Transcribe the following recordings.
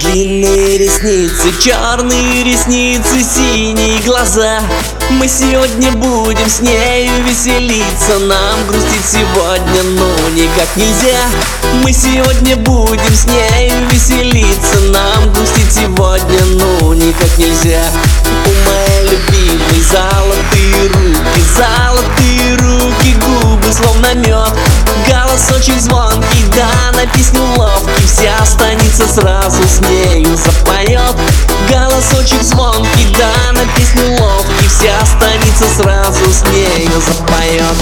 Длинные ресницы, черные ресницы, синие глаза. Мы сегодня будем с нею веселиться. Нам грустить сегодня, ну никак нельзя. Мы сегодня будем с нею веселиться. Нам грустить сегодня, ну никак нельзя на песню ловкий Вся станица сразу с нею запоет Голос очень звонкий, да, на песню ловкий. Вся станица сразу с нею запоет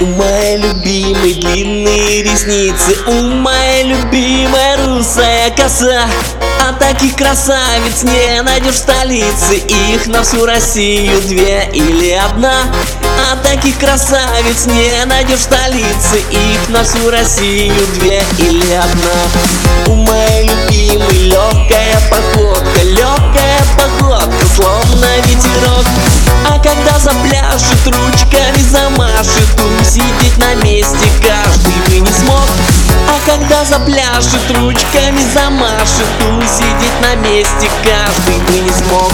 У моей любимой длинные ресницы У моей любимой русая коса. А таких красавиц не найдешь в столице Их на всю Россию две или одна. А таких красавиц не найдешь в столице Их на всю Россию две или одна. У моей любимой легкая походка Легкая походка, словно ветерок. А когда запляшет, ручками замашет запляшет, ручками замашет Усидеть на месте каждый бы не смог